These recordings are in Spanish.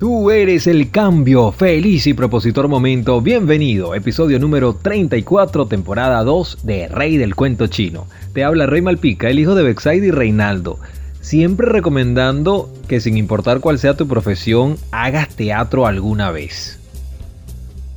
Tú eres el cambio, feliz y propositor momento. Bienvenido, episodio número 34, temporada 2 de Rey del Cuento Chino. Te habla Rey Malpica, el hijo de Bexaide y Reinaldo. Siempre recomendando que sin importar cuál sea tu profesión, hagas teatro alguna vez.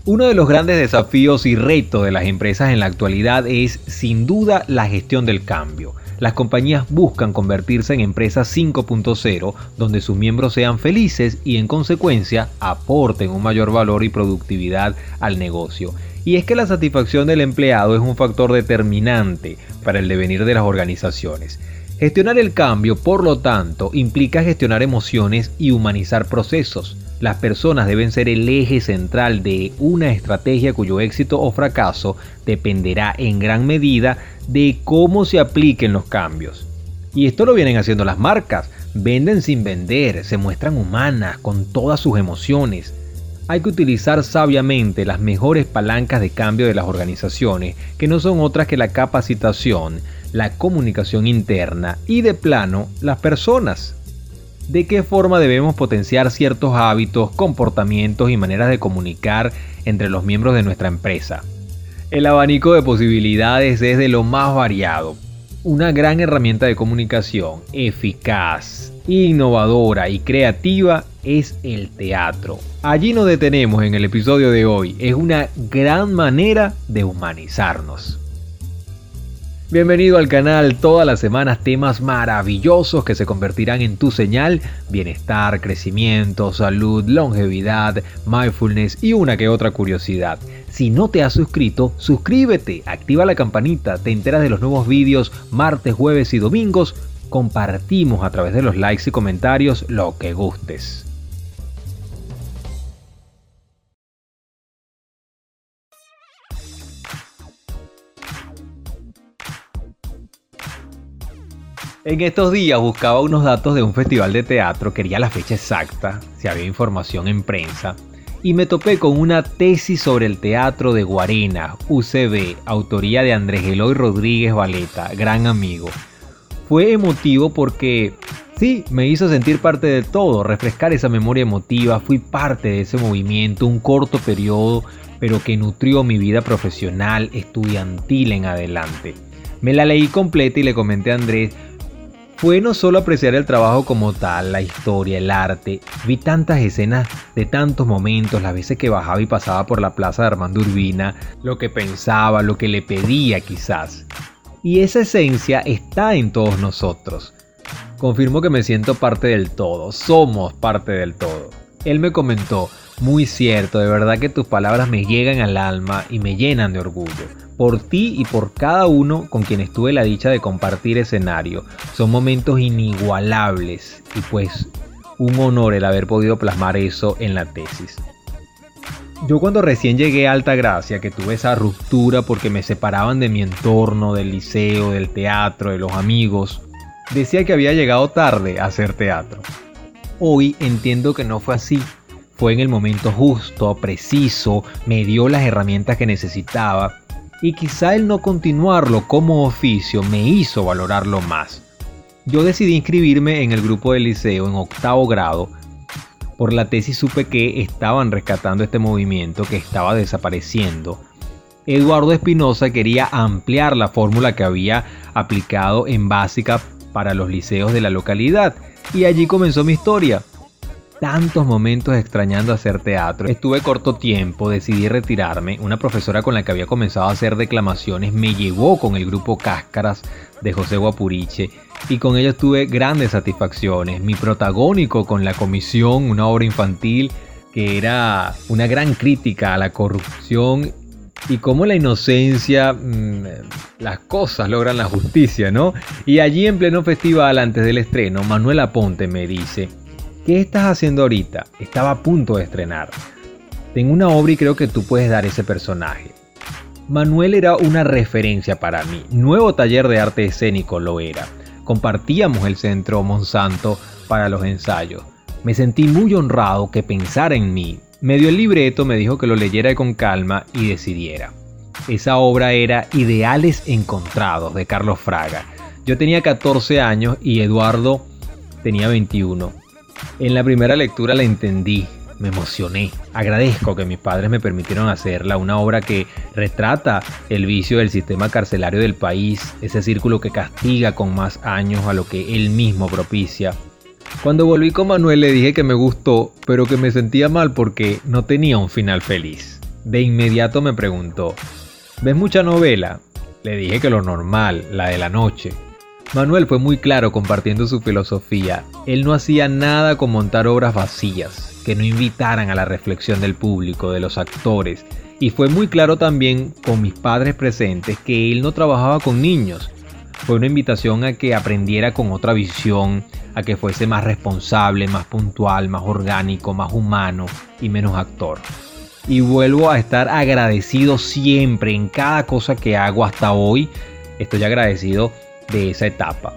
Uno de los grandes desafíos y retos de las empresas en la actualidad es sin duda la gestión del cambio las compañías buscan convertirse en empresas 5.0 donde sus miembros sean felices y en consecuencia aporten un mayor valor y productividad al negocio. Y es que la satisfacción del empleado es un factor determinante para el devenir de las organizaciones. Gestionar el cambio, por lo tanto, implica gestionar emociones y humanizar procesos. Las personas deben ser el eje central de una estrategia cuyo éxito o fracaso dependerá en gran medida de cómo se apliquen los cambios. Y esto lo vienen haciendo las marcas. Venden sin vender, se muestran humanas, con todas sus emociones. Hay que utilizar sabiamente las mejores palancas de cambio de las organizaciones, que no son otras que la capacitación, la comunicación interna y de plano las personas de qué forma debemos potenciar ciertos hábitos, comportamientos y maneras de comunicar entre los miembros de nuestra empresa. El abanico de posibilidades es de lo más variado. Una gran herramienta de comunicación eficaz, innovadora y creativa es el teatro. Allí nos detenemos en el episodio de hoy. Es una gran manera de humanizarnos. Bienvenido al canal, todas las semanas temas maravillosos que se convertirán en tu señal, bienestar, crecimiento, salud, longevidad, mindfulness y una que otra curiosidad. Si no te has suscrito, suscríbete, activa la campanita, te enteras de los nuevos vídeos martes, jueves y domingos, compartimos a través de los likes y comentarios lo que gustes. En estos días buscaba unos datos de un festival de teatro, quería la fecha exacta, si había información en prensa, y me topé con una tesis sobre el teatro de Guarena, UCB, autoría de Andrés Eloy Rodríguez Valeta, gran amigo. Fue emotivo porque, sí, me hizo sentir parte de todo, refrescar esa memoria emotiva, fui parte de ese movimiento, un corto periodo, pero que nutrió mi vida profesional, estudiantil en adelante. Me la leí completa y le comenté a Andrés, fue no solo apreciar el trabajo como tal, la historia, el arte, vi tantas escenas de tantos momentos, las veces que bajaba y pasaba por la plaza de Armando Urbina, lo que pensaba, lo que le pedía quizás. Y esa esencia está en todos nosotros. Confirmo que me siento parte del todo, somos parte del todo. Él me comentó, muy cierto, de verdad que tus palabras me llegan al alma y me llenan de orgullo por ti y por cada uno con quien tuve la dicha de compartir escenario. Son momentos inigualables y pues un honor el haber podido plasmar eso en la tesis. Yo cuando recién llegué a Alta Gracia, que tuve esa ruptura porque me separaban de mi entorno, del liceo, del teatro, de los amigos, decía que había llegado tarde a hacer teatro. Hoy entiendo que no fue así. Fue en el momento justo, preciso, me dio las herramientas que necesitaba y quizá el no continuarlo como oficio me hizo valorarlo más. Yo decidí inscribirme en el grupo del liceo en octavo grado. Por la tesis supe que estaban rescatando este movimiento que estaba desapareciendo. Eduardo Espinosa quería ampliar la fórmula que había aplicado en básica para los liceos de la localidad y allí comenzó mi historia tantos momentos extrañando hacer teatro. Estuve corto tiempo, decidí retirarme. Una profesora con la que había comenzado a hacer declamaciones me llevó con el grupo Cáscaras de José Guapuriche y con ellos tuve grandes satisfacciones. Mi protagónico con la comisión, una obra infantil que era una gran crítica a la corrupción y cómo la inocencia, mm, las cosas logran la justicia, ¿no? Y allí en pleno festival, antes del estreno, Manuela Ponte me dice, ¿Qué estás haciendo ahorita? Estaba a punto de estrenar. Tengo una obra y creo que tú puedes dar ese personaje. Manuel era una referencia para mí. Nuevo taller de arte escénico lo era. Compartíamos el centro Monsanto para los ensayos. Me sentí muy honrado que pensara en mí. Me dio el libreto, me dijo que lo leyera con calma y decidiera. Esa obra era Ideales Encontrados de Carlos Fraga. Yo tenía 14 años y Eduardo tenía 21. En la primera lectura la entendí, me emocioné. Agradezco que mis padres me permitieron hacerla, una obra que retrata el vicio del sistema carcelario del país, ese círculo que castiga con más años a lo que él mismo propicia. Cuando volví con Manuel le dije que me gustó, pero que me sentía mal porque no tenía un final feliz. De inmediato me preguntó, ¿ves mucha novela? Le dije que lo normal, la de la noche. Manuel fue muy claro compartiendo su filosofía. Él no hacía nada con montar obras vacías, que no invitaran a la reflexión del público, de los actores. Y fue muy claro también con mis padres presentes que él no trabajaba con niños. Fue una invitación a que aprendiera con otra visión, a que fuese más responsable, más puntual, más orgánico, más humano y menos actor y vuelvo a estar agradecido siempre en cada cosa que hago hasta hoy. Estoy agradecido de esa etapa.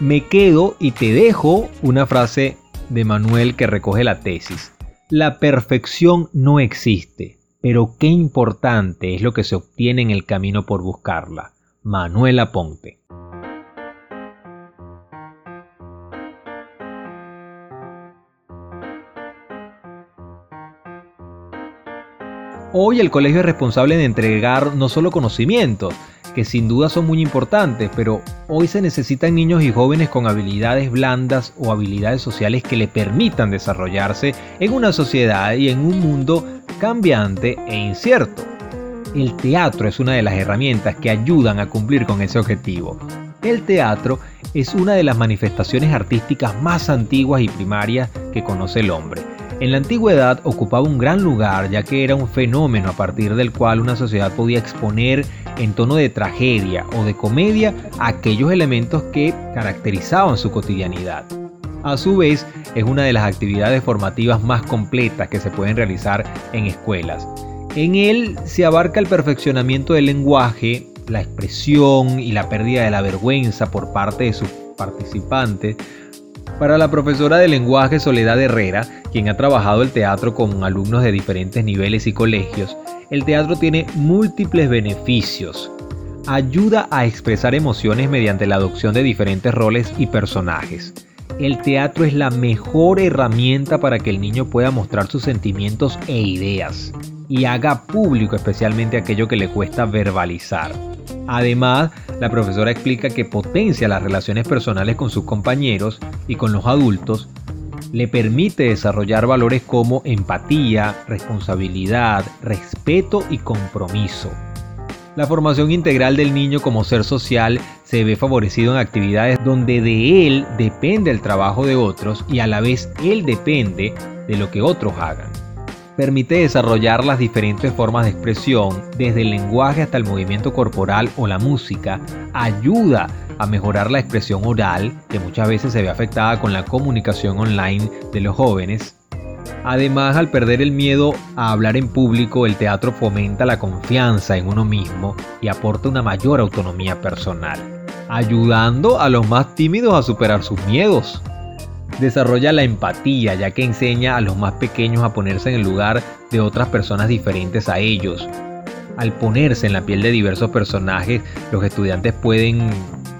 Me quedo y te dejo una frase de Manuel que recoge la tesis. La perfección no existe, pero qué importante es lo que se obtiene en el camino por buscarla. Manuel Aponte. Hoy el colegio es responsable de entregar no solo conocimientos, que sin duda son muy importantes, pero hoy se necesitan niños y jóvenes con habilidades blandas o habilidades sociales que le permitan desarrollarse en una sociedad y en un mundo cambiante e incierto. El teatro es una de las herramientas que ayudan a cumplir con ese objetivo. El teatro es una de las manifestaciones artísticas más antiguas y primarias que conoce el hombre en la antigüedad ocupaba un gran lugar ya que era un fenómeno a partir del cual una sociedad podía exponer en tono de tragedia o de comedia aquellos elementos que caracterizaban su cotidianidad. A su vez, es una de las actividades formativas más completas que se pueden realizar en escuelas. En él se abarca el perfeccionamiento del lenguaje, la expresión y la pérdida de la vergüenza por parte de sus participantes, para la profesora de lenguaje Soledad Herrera, quien ha trabajado el teatro con alumnos de diferentes niveles y colegios, el teatro tiene múltiples beneficios. Ayuda a expresar emociones mediante la adopción de diferentes roles y personajes. El teatro es la mejor herramienta para que el niño pueda mostrar sus sentimientos e ideas y haga público especialmente aquello que le cuesta verbalizar. Además, la profesora explica que potencia las relaciones personales con sus compañeros y con los adultos, le permite desarrollar valores como empatía, responsabilidad, respeto y compromiso. La formación integral del niño como ser social se ve favorecido en actividades donde de él depende el trabajo de otros y a la vez él depende de lo que otros hagan permite desarrollar las diferentes formas de expresión, desde el lenguaje hasta el movimiento corporal o la música, ayuda a mejorar la expresión oral, que muchas veces se ve afectada con la comunicación online de los jóvenes. Además, al perder el miedo a hablar en público, el teatro fomenta la confianza en uno mismo y aporta una mayor autonomía personal, ayudando a los más tímidos a superar sus miedos. Desarrolla la empatía ya que enseña a los más pequeños a ponerse en el lugar de otras personas diferentes a ellos. Al ponerse en la piel de diversos personajes, los estudiantes pueden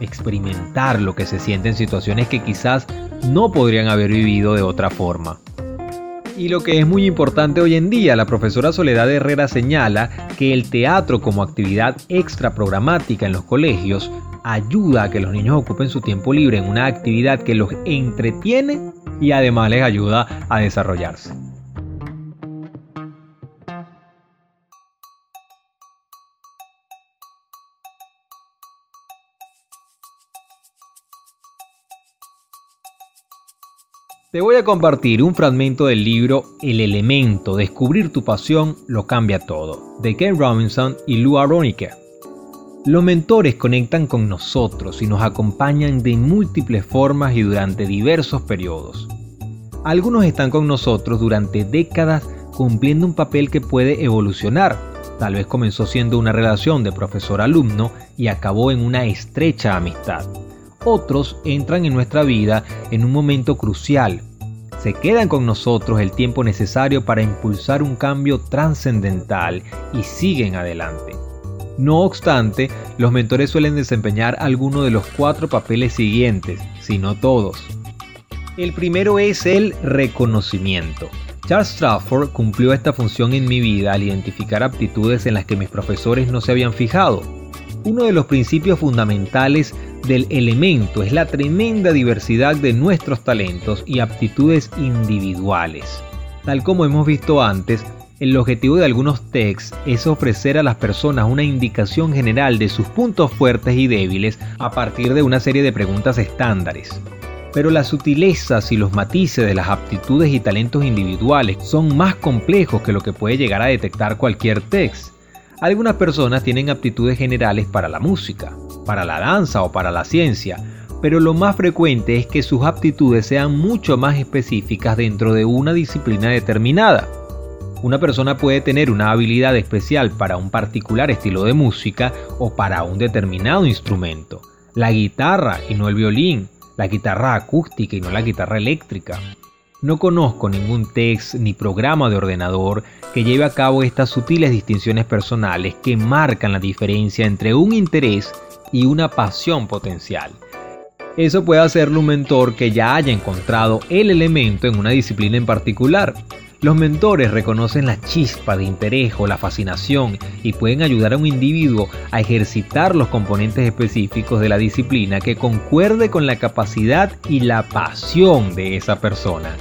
experimentar lo que se siente en situaciones que quizás no podrían haber vivido de otra forma. Y lo que es muy importante hoy en día, la profesora Soledad Herrera señala que el teatro como actividad extra programática en los colegios ayuda a que los niños ocupen su tiempo libre en una actividad que los entretiene y además les ayuda a desarrollarse. Te voy a compartir un fragmento del libro El elemento, descubrir tu pasión lo cambia todo, de Ken Robinson y Lou Aronica. Los mentores conectan con nosotros y nos acompañan de múltiples formas y durante diversos periodos. Algunos están con nosotros durante décadas cumpliendo un papel que puede evolucionar. Tal vez comenzó siendo una relación de profesor-alumno y acabó en una estrecha amistad. Otros entran en nuestra vida en un momento crucial. Se quedan con nosotros el tiempo necesario para impulsar un cambio trascendental y siguen adelante. No obstante, los mentores suelen desempeñar alguno de los cuatro papeles siguientes, si no todos. El primero es el reconocimiento. Charles Strafford cumplió esta función en mi vida al identificar aptitudes en las que mis profesores no se habían fijado. Uno de los principios fundamentales del elemento es la tremenda diversidad de nuestros talentos y aptitudes individuales. Tal como hemos visto antes, el objetivo de algunos texts es ofrecer a las personas una indicación general de sus puntos fuertes y débiles a partir de una serie de preguntas estándares. Pero las sutilezas y los matices de las aptitudes y talentos individuales son más complejos que lo que puede llegar a detectar cualquier text. Algunas personas tienen aptitudes generales para la música, para la danza o para la ciencia, pero lo más frecuente es que sus aptitudes sean mucho más específicas dentro de una disciplina determinada. Una persona puede tener una habilidad especial para un particular estilo de música o para un determinado instrumento. La guitarra y no el violín, la guitarra acústica y no la guitarra eléctrica. No conozco ningún text ni programa de ordenador que lleve a cabo estas sutiles distinciones personales que marcan la diferencia entre un interés y una pasión potencial. Eso puede hacerlo un mentor que ya haya encontrado el elemento en una disciplina en particular. Los mentores reconocen la chispa de interés o la fascinación y pueden ayudar a un individuo a ejercitar los componentes específicos de la disciplina que concuerde con la capacidad y la pasión de esa persona.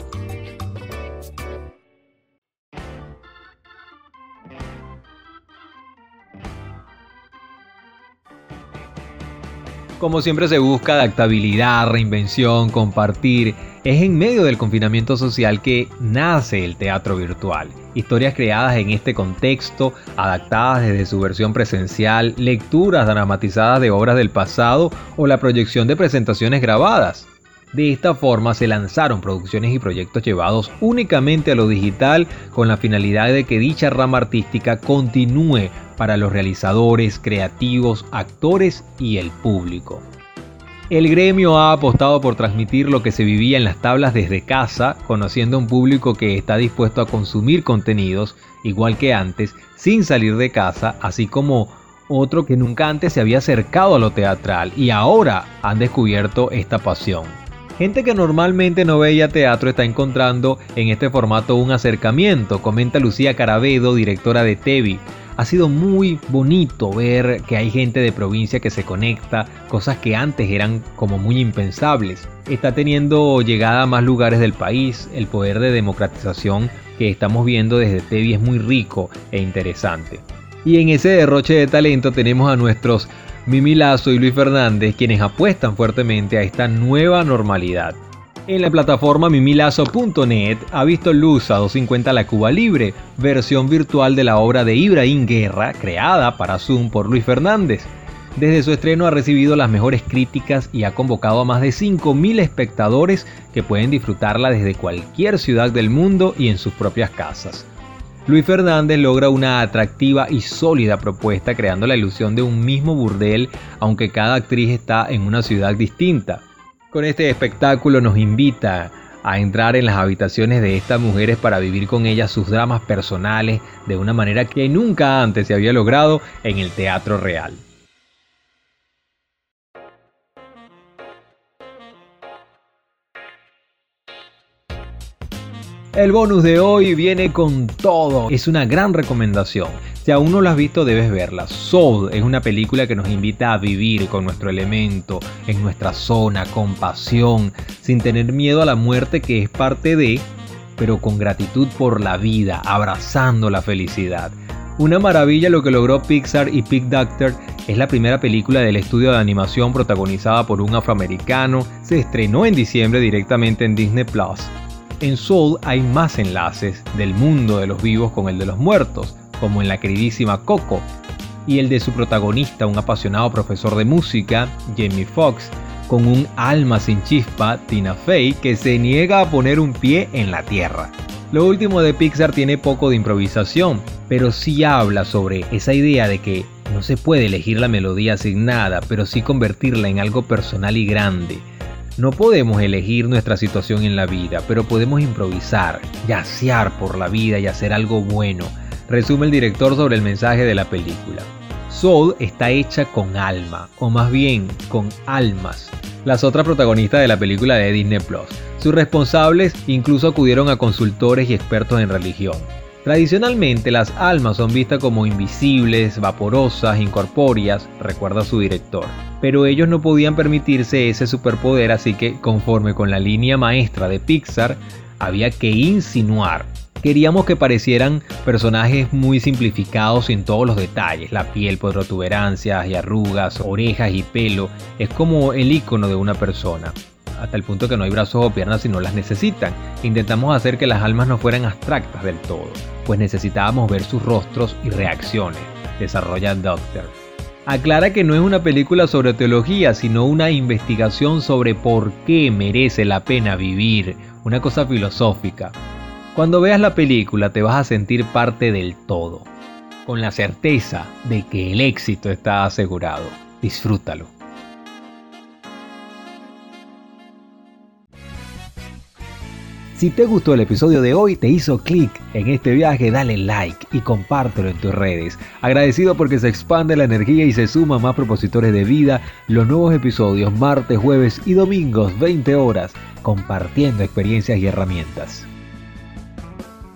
Como siempre se busca adaptabilidad, reinvención, compartir. Es en medio del confinamiento social que nace el teatro virtual. Historias creadas en este contexto, adaptadas desde su versión presencial, lecturas dramatizadas de obras del pasado o la proyección de presentaciones grabadas. De esta forma se lanzaron producciones y proyectos llevados únicamente a lo digital con la finalidad de que dicha rama artística continúe para los realizadores, creativos, actores y el público. El gremio ha apostado por transmitir lo que se vivía en las tablas desde casa, conociendo a un público que está dispuesto a consumir contenidos, igual que antes, sin salir de casa, así como otro que nunca antes se había acercado a lo teatral y ahora han descubierto esta pasión. Gente que normalmente no veía teatro está encontrando en este formato un acercamiento, comenta Lucía Carabedo, directora de Tevi. Ha sido muy bonito ver que hay gente de provincia que se conecta, cosas que antes eran como muy impensables. Está teniendo llegada a más lugares del país, el poder de democratización que estamos viendo desde Tevi es muy rico e interesante. Y en ese derroche de talento tenemos a nuestros Mimi Lazo y Luis Fernández, quienes apuestan fuertemente a esta nueva normalidad. En la plataforma mimilazo.net ha visto luz a 250 La Cuba Libre, versión virtual de la obra de Ibrahim Guerra, creada para Zoom por Luis Fernández. Desde su estreno ha recibido las mejores críticas y ha convocado a más de 5.000 espectadores que pueden disfrutarla desde cualquier ciudad del mundo y en sus propias casas. Luis Fernández logra una atractiva y sólida propuesta creando la ilusión de un mismo burdel, aunque cada actriz está en una ciudad distinta. Con este espectáculo nos invita a entrar en las habitaciones de estas mujeres para vivir con ellas sus dramas personales de una manera que nunca antes se había logrado en el teatro real. El bonus de hoy viene con todo. Es una gran recomendación. Si aún no lo has visto, debes verla. Soul es una película que nos invita a vivir con nuestro elemento, en nuestra zona, con pasión, sin tener miedo a la muerte que es parte de, pero con gratitud por la vida, abrazando la felicidad. Una maravilla lo que logró Pixar y Pig Doctor es la primera película del estudio de animación protagonizada por un afroamericano. Se estrenó en diciembre directamente en Disney Plus. En Soul hay más enlaces del mundo de los vivos con el de los muertos, como en la queridísima Coco, y el de su protagonista, un apasionado profesor de música, Jamie Foxx, con un alma sin chispa, Tina Fey, que se niega a poner un pie en la tierra. Lo último de Pixar tiene poco de improvisación, pero sí habla sobre esa idea de que no se puede elegir la melodía asignada, pero sí convertirla en algo personal y grande no podemos elegir nuestra situación en la vida, pero podemos improvisar, yacear por la vida y hacer algo bueno, resume el director sobre el mensaje de la película. Soul está hecha con alma, o más bien con almas. Las otras protagonistas de la película de Disney Plus. Sus responsables incluso acudieron a consultores y expertos en religión. Tradicionalmente las almas son vistas como invisibles, vaporosas, incorpóreas, recuerda su director. Pero ellos no podían permitirse ese superpoder, así que conforme con la línea maestra de Pixar, había que insinuar. Queríamos que parecieran personajes muy simplificados en todos los detalles, la piel por protuberancias y arrugas, orejas y pelo, es como el icono de una persona hasta el punto que no hay brazos o piernas si no las necesitan. Intentamos hacer que las almas no fueran abstractas del todo, pues necesitábamos ver sus rostros y reacciones, desarrolla Doctor. Aclara que no es una película sobre teología, sino una investigación sobre por qué merece la pena vivir, una cosa filosófica. Cuando veas la película te vas a sentir parte del todo, con la certeza de que el éxito está asegurado. Disfrútalo. Si te gustó el episodio de hoy, te hizo clic en este viaje, dale like y compártelo en tus redes. Agradecido porque se expande la energía y se suman más propositores de vida. Los nuevos episodios martes, jueves y domingos 20 horas, compartiendo experiencias y herramientas.